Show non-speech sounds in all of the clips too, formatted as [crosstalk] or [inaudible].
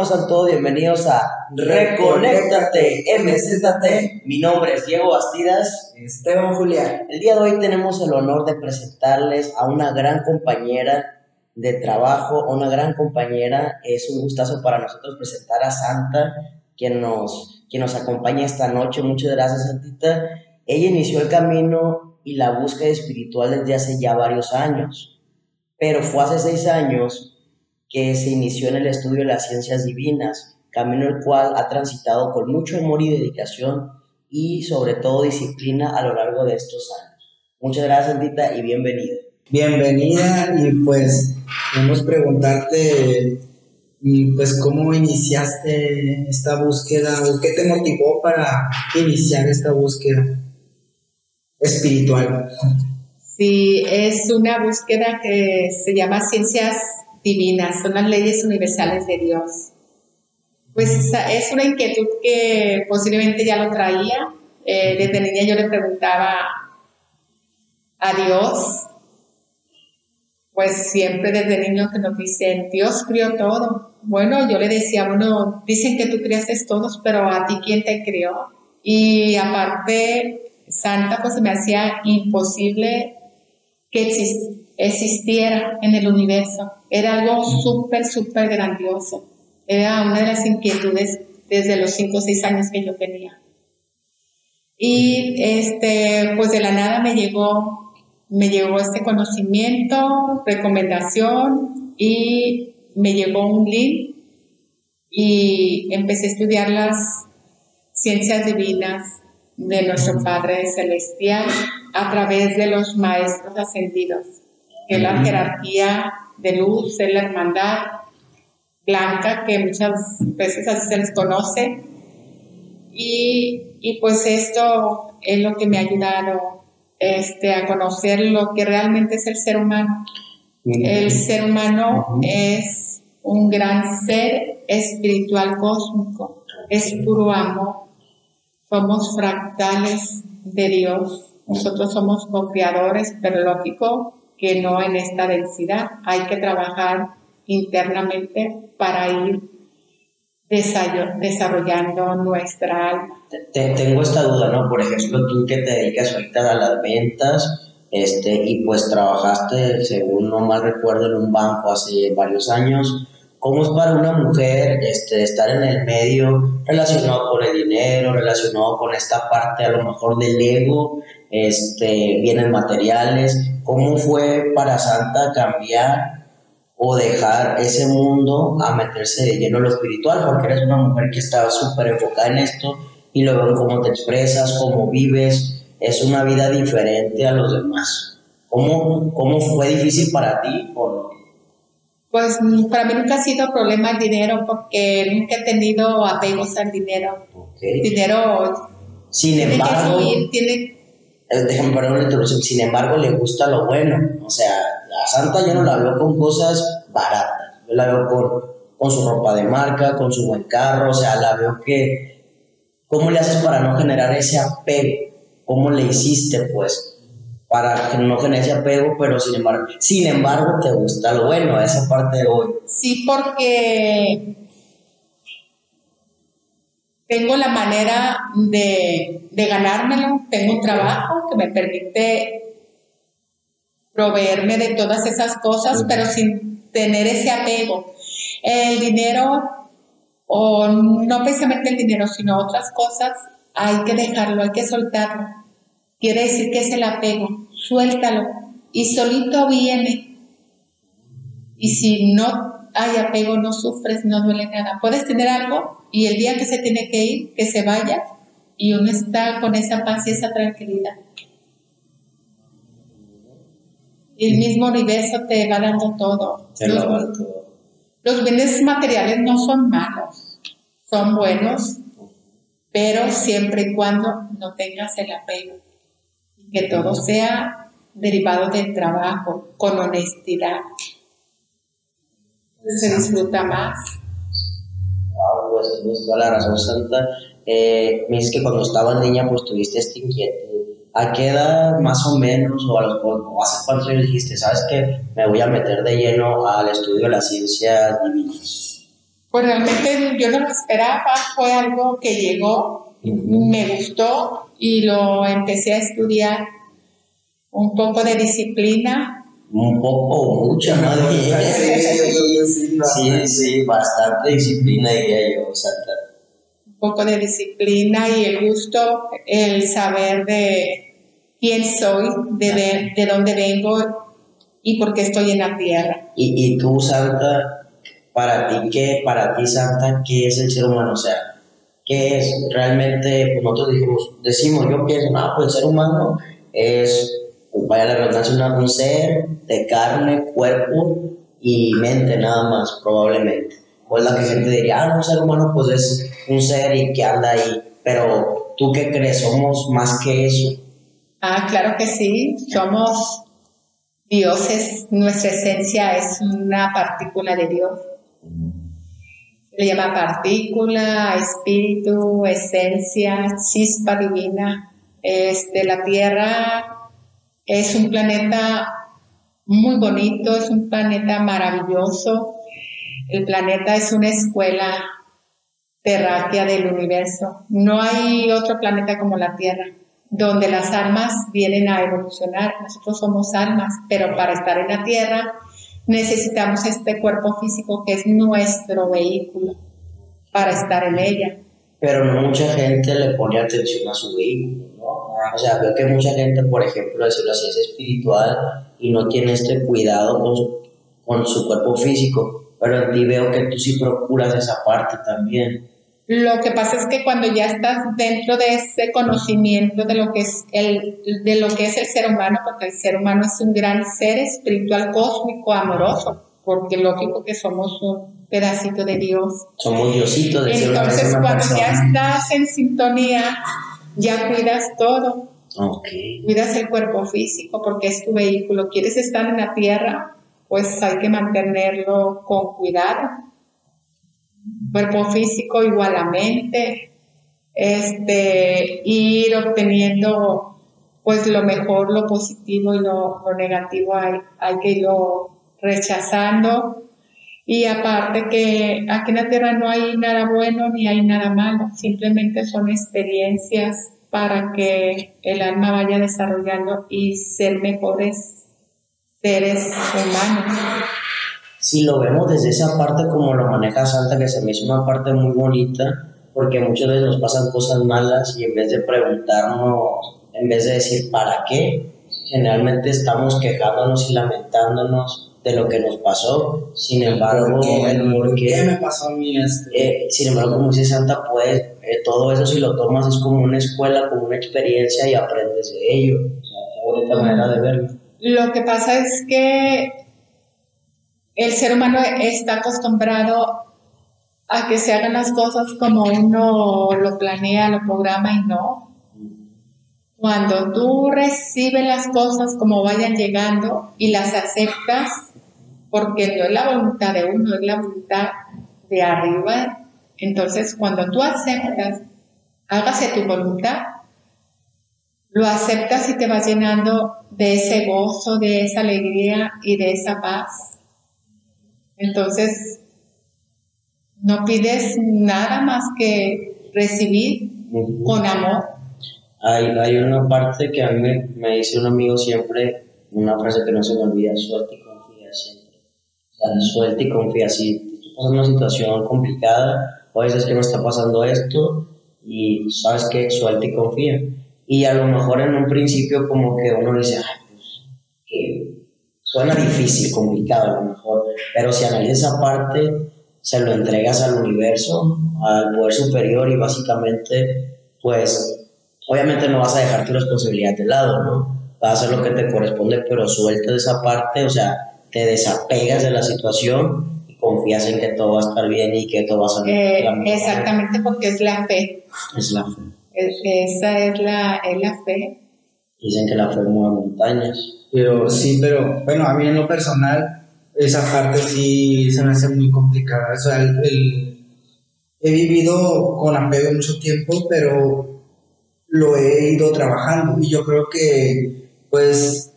¿cómo están todos? Bienvenidos a Reconéctate MZT. Mi nombre es Diego Bastidas. Esteban Julián. El día de hoy tenemos el honor de presentarles a una gran compañera de trabajo, una gran compañera. Es un gustazo para nosotros presentar a Santa, quien nos, quien nos acompaña esta noche. Muchas gracias, Santita. Ella inició el camino y la búsqueda espiritual desde hace ya varios años, pero fue hace seis años que se inició en el estudio de las ciencias divinas, camino el cual ha transitado con mucho amor y dedicación y sobre todo disciplina a lo largo de estos años. Muchas gracias, Andita, y bienvenida. Bienvenida y pues queremos preguntarte y pues cómo iniciaste esta búsqueda o qué te motivó para iniciar esta búsqueda espiritual. Sí, es una búsqueda que se llama ciencias divinas, son las leyes universales de Dios. Pues es una inquietud que posiblemente ya lo traía. Eh, desde niña yo le preguntaba a Dios, pues siempre desde niño que nos dicen, Dios crió todo. Bueno, yo le decía, bueno, dicen que tú criaste todos, pero a ti quién te crió. Y aparte, Santa, pues se me hacía imposible que existiera en el universo. Era algo súper, súper grandioso. Era una de las inquietudes desde los 5 o 6 años que yo tenía. Y este, pues de la nada me llegó, me llegó este conocimiento, recomendación y me llegó un link y empecé a estudiar las ciencias divinas de nuestro Padre Celestial a través de los maestros ascendidos, que es la jerarquía de luz, es la hermandad blanca, que muchas veces así se les conoce. Y, y pues esto es lo que me ha ayudado este, a conocer lo que realmente es el ser humano. El ser humano es un gran ser espiritual cósmico, es puro amor. Somos fractales de Dios. Nosotros somos co-creadores, pero lógico que no en esta densidad. Hay que trabajar internamente para ir desarrollando nuestra tengo esta duda, ¿no? Por ejemplo, tú que te dedicas ahorita a las ventas, este, y pues trabajaste, según no mal recuerdo, en un banco hace varios años. ¿Cómo es para una mujer este, estar en el medio relacionado con el dinero, relacionado con esta parte a lo mejor del ego, este, bienes materiales? ¿Cómo fue para Santa cambiar o dejar ese mundo a meterse de lleno en lo espiritual? Porque eres una mujer que estaba súper enfocada en esto y luego cómo te expresas, cómo vives, es una vida diferente a los demás. ¿Cómo, cómo fue difícil para ti? Pues para mí nunca ha sido problema el dinero porque nunca he tenido apegos al dinero. Dinero Sin embargo, tiene eh, déjame poner una introducción, sin embargo le gusta lo bueno, o sea, a Santa yo no la veo con cosas baratas, yo la veo con, con su ropa de marca, con su buen carro, o sea, la veo que, ¿cómo le haces para no generar ese apego? ¿Cómo le hiciste pues? Para que no genere ese apego, pero sin embargo, sin embargo te gusta lo bueno, esa parte de hoy. Sí, porque tengo la manera de, ganármelo, tengo un trabajo que me permite proveerme de todas esas cosas, pero sin tener ese apego. El dinero, o no precisamente el dinero, sino otras cosas, hay que dejarlo, hay que soltarlo. Quiere decir que es el apego, suéltalo y solito viene. Y si no hay apego, no sufres, no duele nada. Puedes tener algo y el día que se tiene que ir, que se vaya y uno está con esa paz y esa tranquilidad. El mismo universo te va dando todo. Los, los bienes materiales no son malos, son buenos, pero siempre y cuando no tengas el apego. Que todo sea derivado del trabajo, con honestidad. Se disfruta más pues tienes toda la razón, Santa. Eh, me dices que cuando estabas niña, pues tuviste este inquietud. ¿A qué edad más o menos, o, a los, o hace cuántos años dijiste, sabes que me voy a meter de lleno al estudio de las ciencias divinas? Pues realmente yo no lo esperaba, fue algo que llegó, me gustó y lo empecé a estudiar. Un poco de disciplina. Un poco mucha, ¿no? Sí, sí, bastante disciplina diría yo, Santa. Un poco de disciplina y el gusto, el saber de quién soy, de, de dónde vengo y por qué estoy en la tierra. Y, y tú, Santa, para ti, ¿qué, para ti, Santa, qué es el ser humano? O sea, ¿qué es realmente, como nosotros dijimos, decimos, yo pienso, no, pues el ser humano es, vaya la redundancia, un ser de carne, cuerpo y mente nada más, probablemente. O es la que gente diría, ah, un ser humano pues es un ser y que anda ahí. Pero, ¿tú qué crees? ¿Somos más que eso? Ah, claro que sí, somos dioses, nuestra esencia es una partícula de Dios. Le llama partícula, espíritu, esencia, chispa divina. Este, la Tierra es un planeta muy bonito, es un planeta maravilloso. El planeta es una escuela terráquea del universo. No hay otro planeta como la Tierra donde las almas vienen a evolucionar. Nosotros somos almas, pero para estar en la Tierra necesitamos este cuerpo físico que es nuestro vehículo para estar en ella. Pero mucha gente le pone atención a su vehículo, ¿no? O sea, veo que mucha gente, por ejemplo, decirlo así, es espiritual y no tiene este cuidado con su, con su cuerpo físico, pero en ti veo que tú sí procuras esa parte también. Lo que pasa es que cuando ya estás dentro de ese conocimiento de lo que es el, de lo que es el ser humano, porque el ser humano es un gran ser espiritual, cósmico, amoroso, porque lógico que somos un pedacito de Dios. Somos diositos de Entonces, cuando ya estás en sintonía, ya cuidas todo. Okay. Cuidas el cuerpo físico porque es tu vehículo. ¿Quieres estar en la tierra? Pues hay que mantenerlo con cuidado cuerpo físico igual a mente, este, ir obteniendo pues lo mejor, lo positivo y lo, negativo hay, hay que irlo rechazando. Y aparte que aquí en la Tierra no hay nada bueno ni hay nada malo, simplemente son experiencias para que el alma vaya desarrollando y ser mejores seres humanos si lo vemos desde esa parte como lo maneja Santa, que se me hizo una parte muy bonita, porque muchas veces nos pasan cosas malas y en vez de preguntarnos, en vez de decir para qué, generalmente estamos quejándonos y lamentándonos de lo que nos pasó. Sin embargo, el por qué me pasó a mí esto. Eh, sin embargo, como dice Santa, pues eh, todo eso si lo tomas es como una escuela, como una experiencia y aprendes de ello. O sea, qué bonita manera de verlo. Lo que pasa es que el ser humano está acostumbrado a que se hagan las cosas como uno lo planea, lo programa y no. Cuando tú recibes las cosas como vayan llegando y las aceptas, porque no es la voluntad de uno, es la voluntad de arriba, entonces cuando tú aceptas, hágase tu voluntad, lo aceptas y te vas llenando de ese gozo, de esa alegría y de esa paz entonces, no pides nada más que recibir con amor. Hay, hay una parte que a mí me, dice un amigo siempre, una frase que no se me olvida, suelta y confía siempre. O sea, suelta y confía. Si estás pasando una situación complicada, o veces que me está pasando esto, y sabes que suelta y confía. Y a lo mejor en un principio como que uno dice, ay, Suena difícil, complicado a lo mejor, pero si analizas esa parte, se lo entregas al universo, al poder superior y básicamente, pues, obviamente no vas a dejar tu responsabilidad de lado, ¿no? Vas a hacer lo que te corresponde, pero sueltas esa parte, o sea, te desapegas de la situación y confías en que todo va a estar bien y que todo va a salir eh, Exactamente, porque es la fe. Es la fe. esa es la, es la fe. Dicen que la fe mueve montañas. Pero sí, pero bueno, a mí en lo personal, esa parte sí se me hace muy complicada. O sea, el, he vivido con apego mucho tiempo, pero lo he ido trabajando y yo creo que pues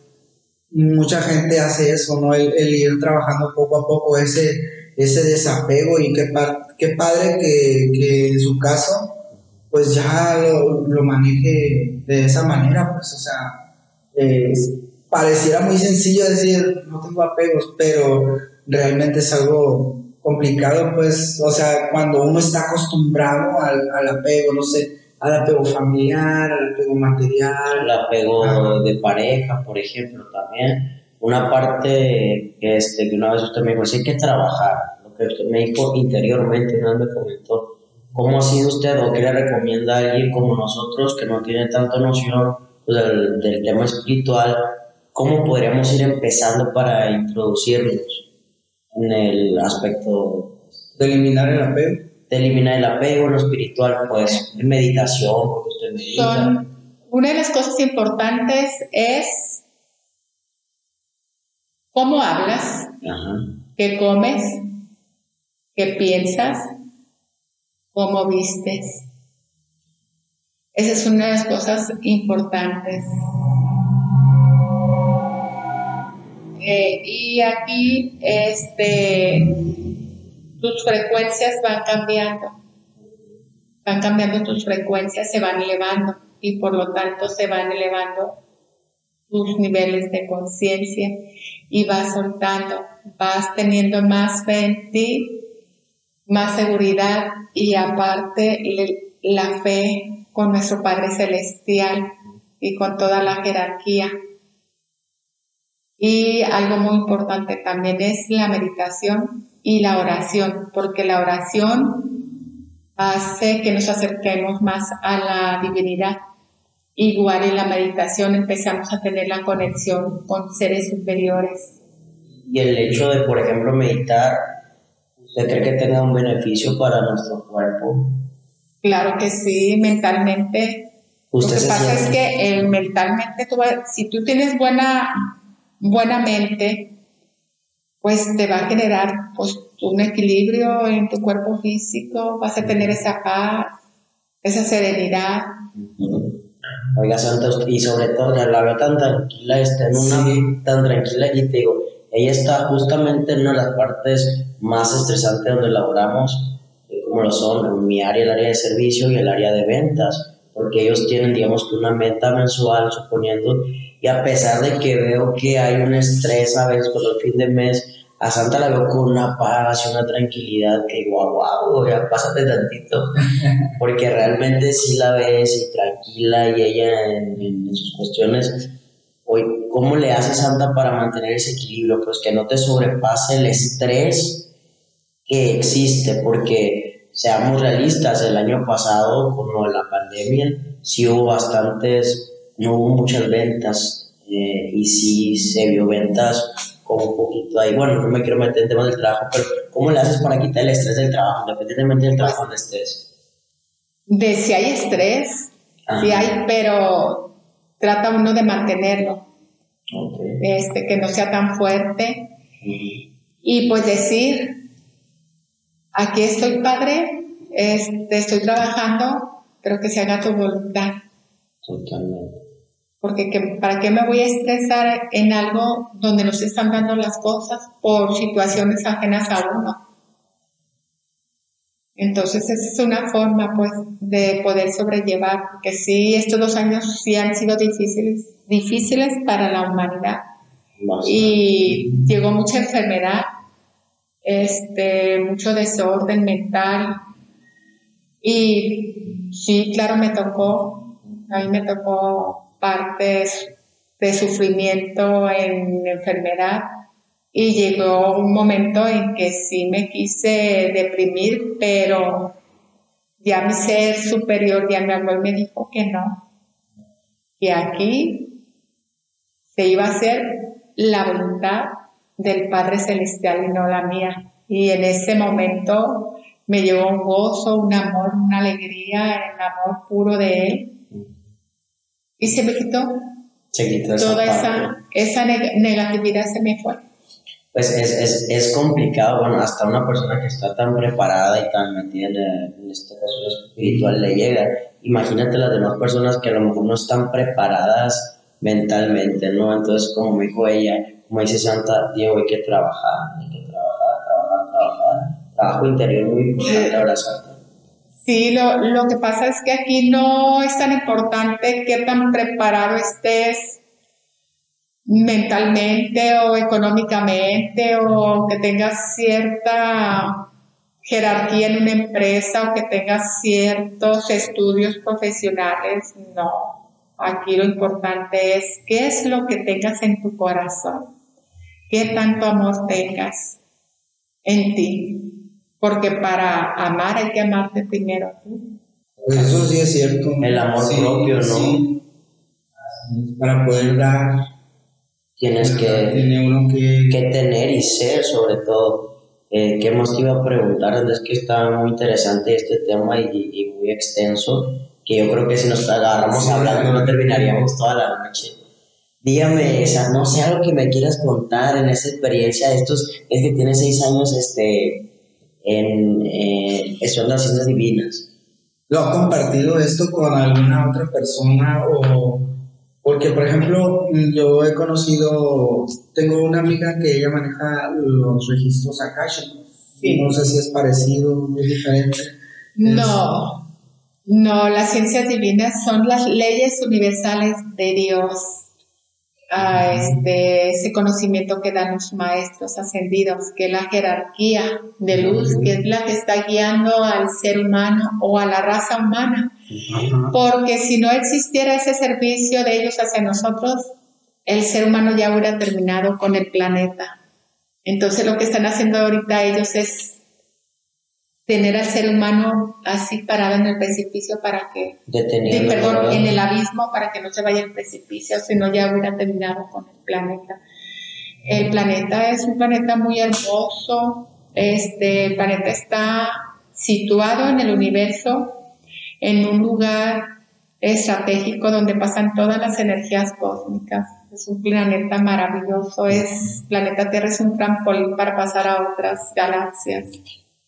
mucha gente hace eso, ¿no? El, ir trabajando poco a poco ese, ese desapego y qué, qué padre que, que en su caso pues ya lo, lo maneje de esa manera, pues, o sea, pareciera muy sencillo decir, no tengo apegos, pero realmente es algo complicado, pues, o sea, cuando uno está acostumbrado al, al apego, no sé, al apego familiar, al apego material. El apego de pareja, por ejemplo, también. Una parte este, que una vez usted me dijo, sí hay que trabajar, lo que usted me dijo interiormente, una vez me comentó, ¿Cómo ha sido usted o qué le recomienda a alguien como nosotros que no tiene tanta noción pues, del, tema espiritual? ¿Cómo podríamos ir empezando para introducirnos en el aspecto de eliminar el apego? De eliminar el apego, lo espiritual, pues meditación, porque usted medita. una de las cosas importantes es cómo hablas, qué comes, qué piensas, cómo vistes. Esa es una de las cosas importantes. Eh, y aquí, este, tus frecuencias van cambiando. Van cambiando tus frecuencias, se van elevando y por lo tanto se van elevando tus niveles de conciencia y vas soltando, vas teniendo más fe en ti más seguridad y aparte la fe con nuestro Padre Celestial y con toda la jerarquía. Y algo muy importante también es la meditación y la oración, porque la oración hace que nos acerquemos más a la divinidad. Igual en la meditación empezamos a tener la conexión con seres superiores. Y el hecho de, por ejemplo, meditar ¿Usted cree que tenga un beneficio para nuestro cuerpo? Claro que sí, mentalmente. Lo que pasa es que el, mentalmente, si tú tienes buena, buena mente, pues te va a generar pues, un equilibrio en tu cuerpo físico, vas a tener esa paz, esa serenidad. Oiga, Santos, y sobre todo, la veo tan tranquila, está en una tan tranquila y te digo, ella está justamente en una de las partes más estresantes donde laboramos, eh, como lo son mi área, el área de servicio y el área de ventas, porque ellos tienen, digamos que una meta mensual, suponiendo, y a pesar de que veo que hay un estrés a veces por el fin de mes, a Santa la veo con una paz y una tranquilidad que guau, guau, ya pásate tantito, [laughs] porque realmente sí la ves y tranquila y ella en, en sus cuestiones ¿cómo le hace Santa para mantener ese equilibrio? Pues que no te sobrepase el estrés que existe, porque seamos realistas, el año pasado, con la pandemia, sí hubo bastantes, no hubo muchas ventas, eh, y sí se vio ventas como un poquito ahí. Bueno, no me quiero meter en temas del trabajo, pero ¿cómo le haces para quitar el estrés del trabajo, independientemente del trabajo donde estés? De si hay estrés, sí hay, pero trata uno de mantenerlo, este, que no sea tan fuerte. Y pues decir, aquí estoy padre, este, estoy trabajando, pero que se haga tu voluntad. Totalmente. Porque ¿para qué me voy a estresar en algo donde nos están dando las cosas por situaciones ajenas a uno? Entonces, esa es una forma, pues, de poder sobrellevar, porque sí, estos dos años sí han sido difíciles, difíciles para la humanidad. Y llegó mucha enfermedad, este, mucho desorden mental. Y sí, claro, me tocó, a mí me tocó partes de sufrimiento en enfermedad, y llegó un momento en que sí me quise deprimir, pero ya mi ser superior ya me habló y me dijo que no, que aquí se iba a hacer la voluntad del Padre Celestial y no la mía. Y en ese momento me llegó un gozo, un amor, una alegría, el amor puro de Él. Y se me quitó. Toda esa, esa negatividad se me fue pues es, es, es, complicado, bueno, hasta una persona que está tan preparada y tan metida en, este caso espiritual le llega. Imagínate las demás personas que a lo mejor no están preparadas mentalmente, ¿no? Entonces, como me dijo ella, como dice Santa, Diego, hay que trabajar, hay que trabajar, trabajar, trabajar, trabajo interior muy importante ahora, Santa. Sí, lo, lo que pasa es que aquí no es tan importante qué tan preparado estés mentalmente o económicamente o que tengas cierta jerarquía en una empresa o que tengas ciertos estudios profesionales, no. Aquí lo importante es qué es lo que tengas en tu corazón, qué tanto amor tengas en ti, porque para amar hay que amarte primero tú. Pues eso sí es cierto. El amor propio, ¿no? Sí. Para poder dar, Tienes que, tiene uno que, que tener y ser sobre todo. Eh, ¿Qué más te iba a preguntar? Es que está muy interesante este tema y, y muy extenso, que yo creo que si nos agarramos hablando no terminaríamos toda la noche. Dígame, o sea, no sé, algo que me quieras contar en esa experiencia de estos, es que tienes seis años este, en, eh, estudiando las ciencias divinas. ¿Lo ha compartido esto con alguna otra persona o porque por ejemplo yo he conocido tengo una amiga que ella maneja los registros akashicos Sí. no sé si es parecido es diferente No, no, las ciencias divinas son las leyes universales de Dios. Este, ese conocimiento que dan los maestros ascendidos, que es la jerarquía de luz, que es la que está guiando al ser humano o a la raza humana. Porque si no existiera ese servicio de ellos hacia nosotros, el ser humano ya hubiera terminado con el planeta. Entonces lo que están haciendo ahorita ellos es tener al ser humano así parado en el precipicio para que, perdón, en el abismo para que no se vaya al precipicio, si no ya hubiera terminado con el planeta. El planeta es un planeta muy hermoso, este, el planeta está situado en el universo, en un lugar estratégico donde pasan todas las energías cósmicas. Es un planeta maravilloso, es planeta Tierra es un trampolín para pasar a otras galaxias,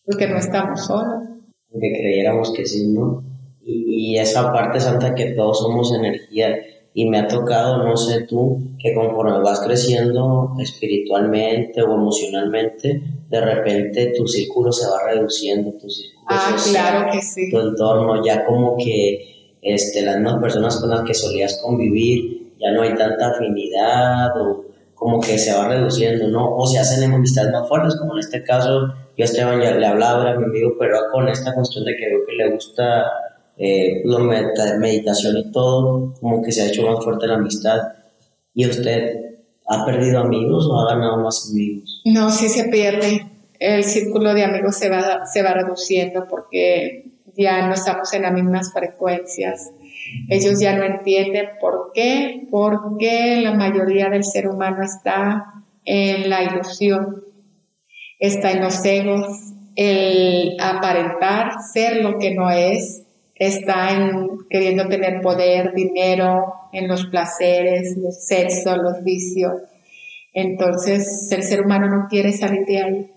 porque no estamos solos. que creyéramos que sí, ¿no? Y, y esa parte santa que todos somos energía. Y me ha tocado, no sé tú, que conforme vas creciendo espiritualmente o emocionalmente, de repente tu círculo se va reduciendo, tu círculo Ah, social, claro que sí. tu entorno, ya como que este, las mismas personas con las que solías convivir, ya no hay tanta afinidad o como que se va reduciendo, ¿no? O se hacen amistades más fuertes, como en este caso, yo a Esteban ya le hablaba, era mi amigo, pero con esta cuestión de que veo que le gusta eh, la medita- meditación y todo, como que se ha hecho más fuerte la amistad. ¿Y usted ha perdido amigos o ha ganado más amigos? No, sí se pierde. El círculo de amigos se va, se va reduciendo porque ya no estamos en las mismas frecuencias. Ellos ya no entienden por qué, porque la mayoría del ser humano está en la ilusión, está en los egos, el aparentar ser lo que no es, está en queriendo tener poder, dinero, en los placeres, los sexos, los vicios. Entonces el ser humano no quiere salir de ahí.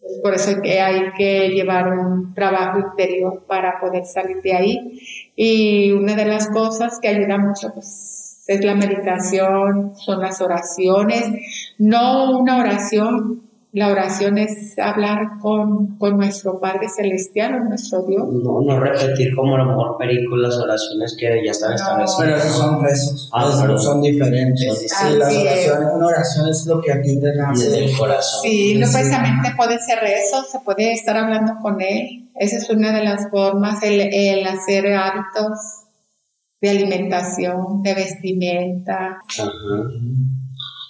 Es por eso que hay que llevar un trabajo interior para poder salir de ahí. Y una de las cosas que ayuda mucho pues, es la meditación, son las oraciones. No una oración, la oración es hablar con, con nuestro Padre Celestial, o nuestro Dios. No, no repetir como a lo mejor películas, oraciones que ya están No. establecidas. pero esos son rezos Ah, esos perdón. son diferentes Sí, distintos. las oraciones una oración es lo que a ti te nace corazón. Sí, no Sí. precisamente puede ser eso, se puede estar hablando con él. Esa es una de las formas, el, el hacer hábitos de alimentación, de vestimenta. Ajá.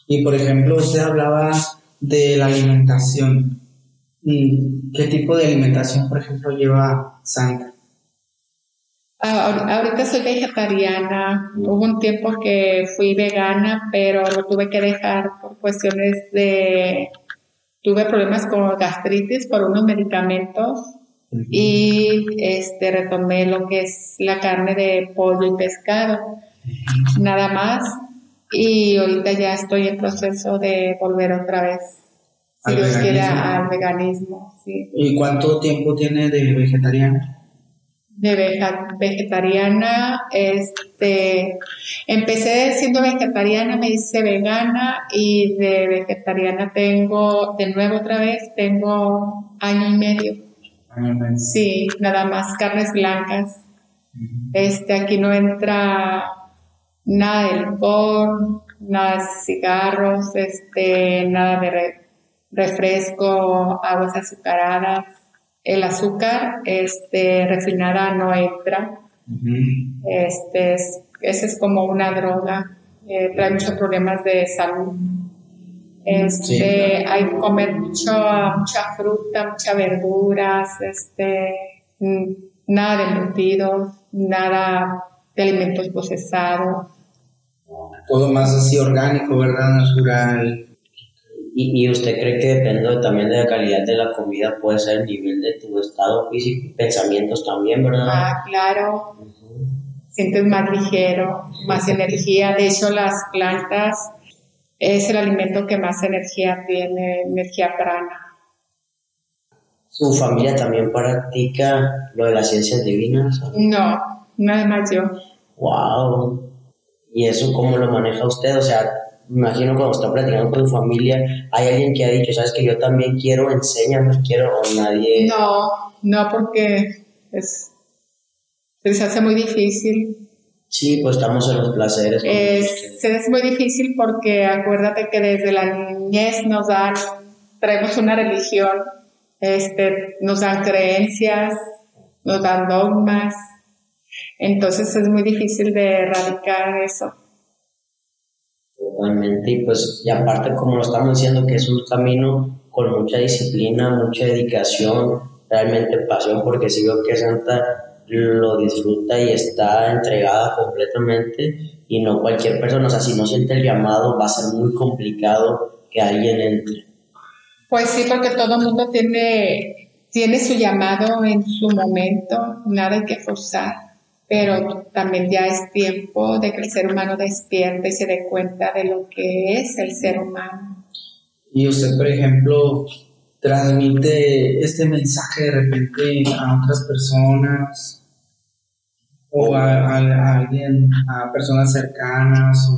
Y por ejemplo, usted hablaba de la alimentación. Mm, ¿Qué tipo de alimentación, por ejemplo, lleva Santa? Ah, ahor- Ahorita soy vegetariana, hubo un tiempo que fui vegana, pero lo tuve que dejar por cuestiones de... Tuve problemas con gastritis por unos medicamentos y este retomé lo que es la carne de pollo y pescado, nada más. Y ahorita ya estoy en proceso de volver otra vez, si ¿Al Dios veganismo? al veganismo. Sí. ¿Y cuánto tiempo tiene de vegetariana? de vegetariana, este, empecé siendo vegetariana, me hice vegana y de vegetariana tengo, de nuevo otra vez, tengo año y medio. Sí, nada más carnes blancas. Este, aquí no entra nada de alcohol, nada de cigarros, este, nada de refresco, aguas azucaradas el azúcar este, refinada no entra. este, es, es como una droga, eh, trae muchos problemas de salud. Este, Hay que comer mucho, mucha fruta, muchas verduras, este, nada de embutidos, nada de alimentos procesados. Todo más así orgánico, ¿verdad? Natural. ¿Y, usted cree que depende también de la calidad de la comida, puede ser el nivel de tu estado físico y pensamientos también, verdad? Ah, claro. Sientes más ligero, más energía. De hecho, las plantas es el alimento que más energía tiene, energía prana. ¿Su familia también practica lo de las ciencias divinas? No, nada más yo. ¡Wow! ¿Y eso cómo lo maneja usted? O sea, imagino cuando está platicando con tu familia, hay alguien que ha dicho, sabes que yo también quiero, enséñame, quiero, o nadie. No, no, porque es, se hace muy difícil. Sí, pues estamos en los placeres. Es, se es muy difícil porque acuérdate que desde la niñez nos dan, traemos una religión, este, nos dan creencias, nos dan dogmas, entonces es muy difícil de erradicar eso. Totalmente, y pues, y aparte, como lo estamos diciendo, que es un camino con mucha disciplina, mucha dedicación, realmente pasión, porque si veo que Santa lo disfruta y está entregada completamente, y no cualquier persona, o sea, si no siente el llamado, va a ser muy complicado que alguien entre. Pues sí, porque todo el mundo tiene, tiene su llamado en su momento, nada hay que forzar pero también ya es tiempo de que el ser humano despierte y se dé cuenta de lo que es el ser humano. Y usted, por ejemplo, transmite este mensaje de repente a otras personas o a, alguien, a personas cercanas.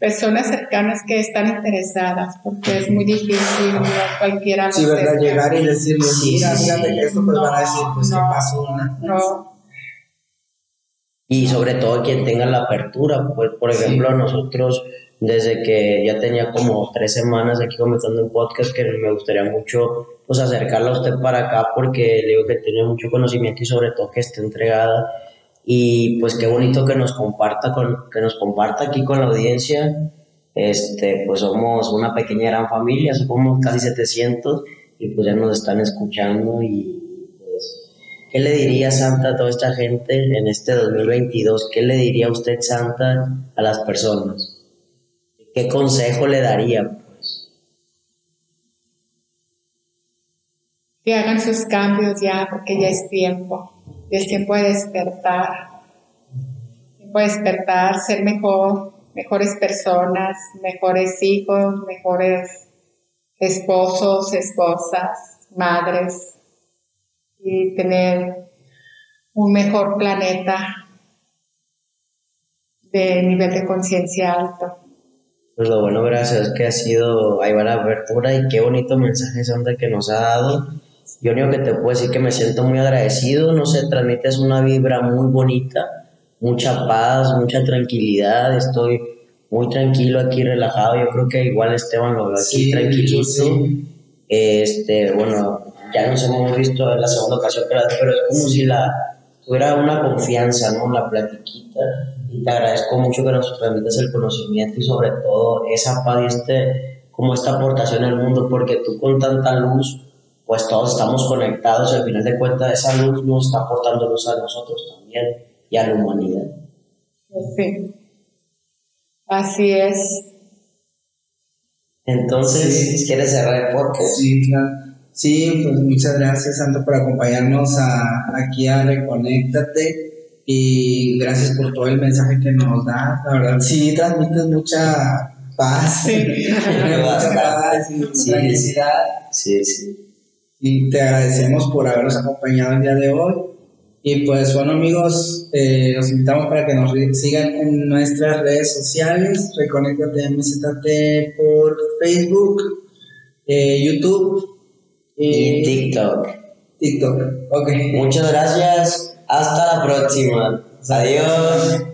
Personas cercanas que están interesadas, porque es muy difícil, no cualquiera. Sí, ¿verdad? Llegar y decirle, mira, fíjate que esto, pues van a decir, pues, ¿qué pasó? No, y sobre todo quien tenga la apertura, pues por ejemplo nosotros desde que ya tenía como tres semanas aquí comenzando un podcast que me gustaría mucho pues acercarla a usted para acá porque le digo que tiene mucho conocimiento y sobre todo que esté entregada. Y pues qué bonito que nos comparta con que nos comparta aquí con la audiencia. Este pues somos una pequeña gran familia somos casi 700 y pues ya nos están escuchando y ¿Qué le diría Santa a toda esta gente en este 2022? ¿Qué le diría usted, Santa, a las personas? ¿Qué consejo le daría? Pues? Que hagan sus cambios ya, porque ya es tiempo. Ya es tiempo de despertar. Tiempo de despertar, ser mejor, mejores personas, mejores hijos, mejores esposos, esposas, madres, y tener un mejor planeta de nivel de conciencia alto. Pues lo bueno, gracias, que ha sido, ahí va la apertura y qué bonito mensaje Santa que nos ha dado. Yo único que te puedo decir que me siento muy agradecido, no sé, transmites una vibra muy bonita, mucha paz, mucha tranquilidad, estoy muy tranquilo aquí, relajado, yo creo que igual Esteban lo veo aquí tranquilito. Este, bueno, ya nos hemos visto en la segunda ocasión, pero, es como si la tuviera una confianza, ¿no? La platiquita. Y te agradezco mucho que nos transmitas el conocimiento y sobre todo esa paz y este, como esta aportación al mundo, porque tú con tanta luz, pues todos estamos conectados y al final de cuentas esa luz nos está aportando luz a nosotros también y a la humanidad. Sí. Así es. Entonces, ¿quieres cerrar el podcast? Sí, claro. Sí, pues muchas gracias, Santo, por acompañarnos a, aquí a Reconéctate y gracias por todo el mensaje que nos da. La verdad, sí, transmites mucha paz, sí. mucha [laughs] paz y tranquilidad. Sí, sí. Y te agradecemos por habernos acompañado el día de hoy. Y pues bueno amigos, eh, los invitamos para que nos sigan en nuestras redes sociales, Reconéctate MZT por Facebook, eh, YouTube y TikTok. TikTok, ok. Muchas gracias, hasta la próxima. Adiós.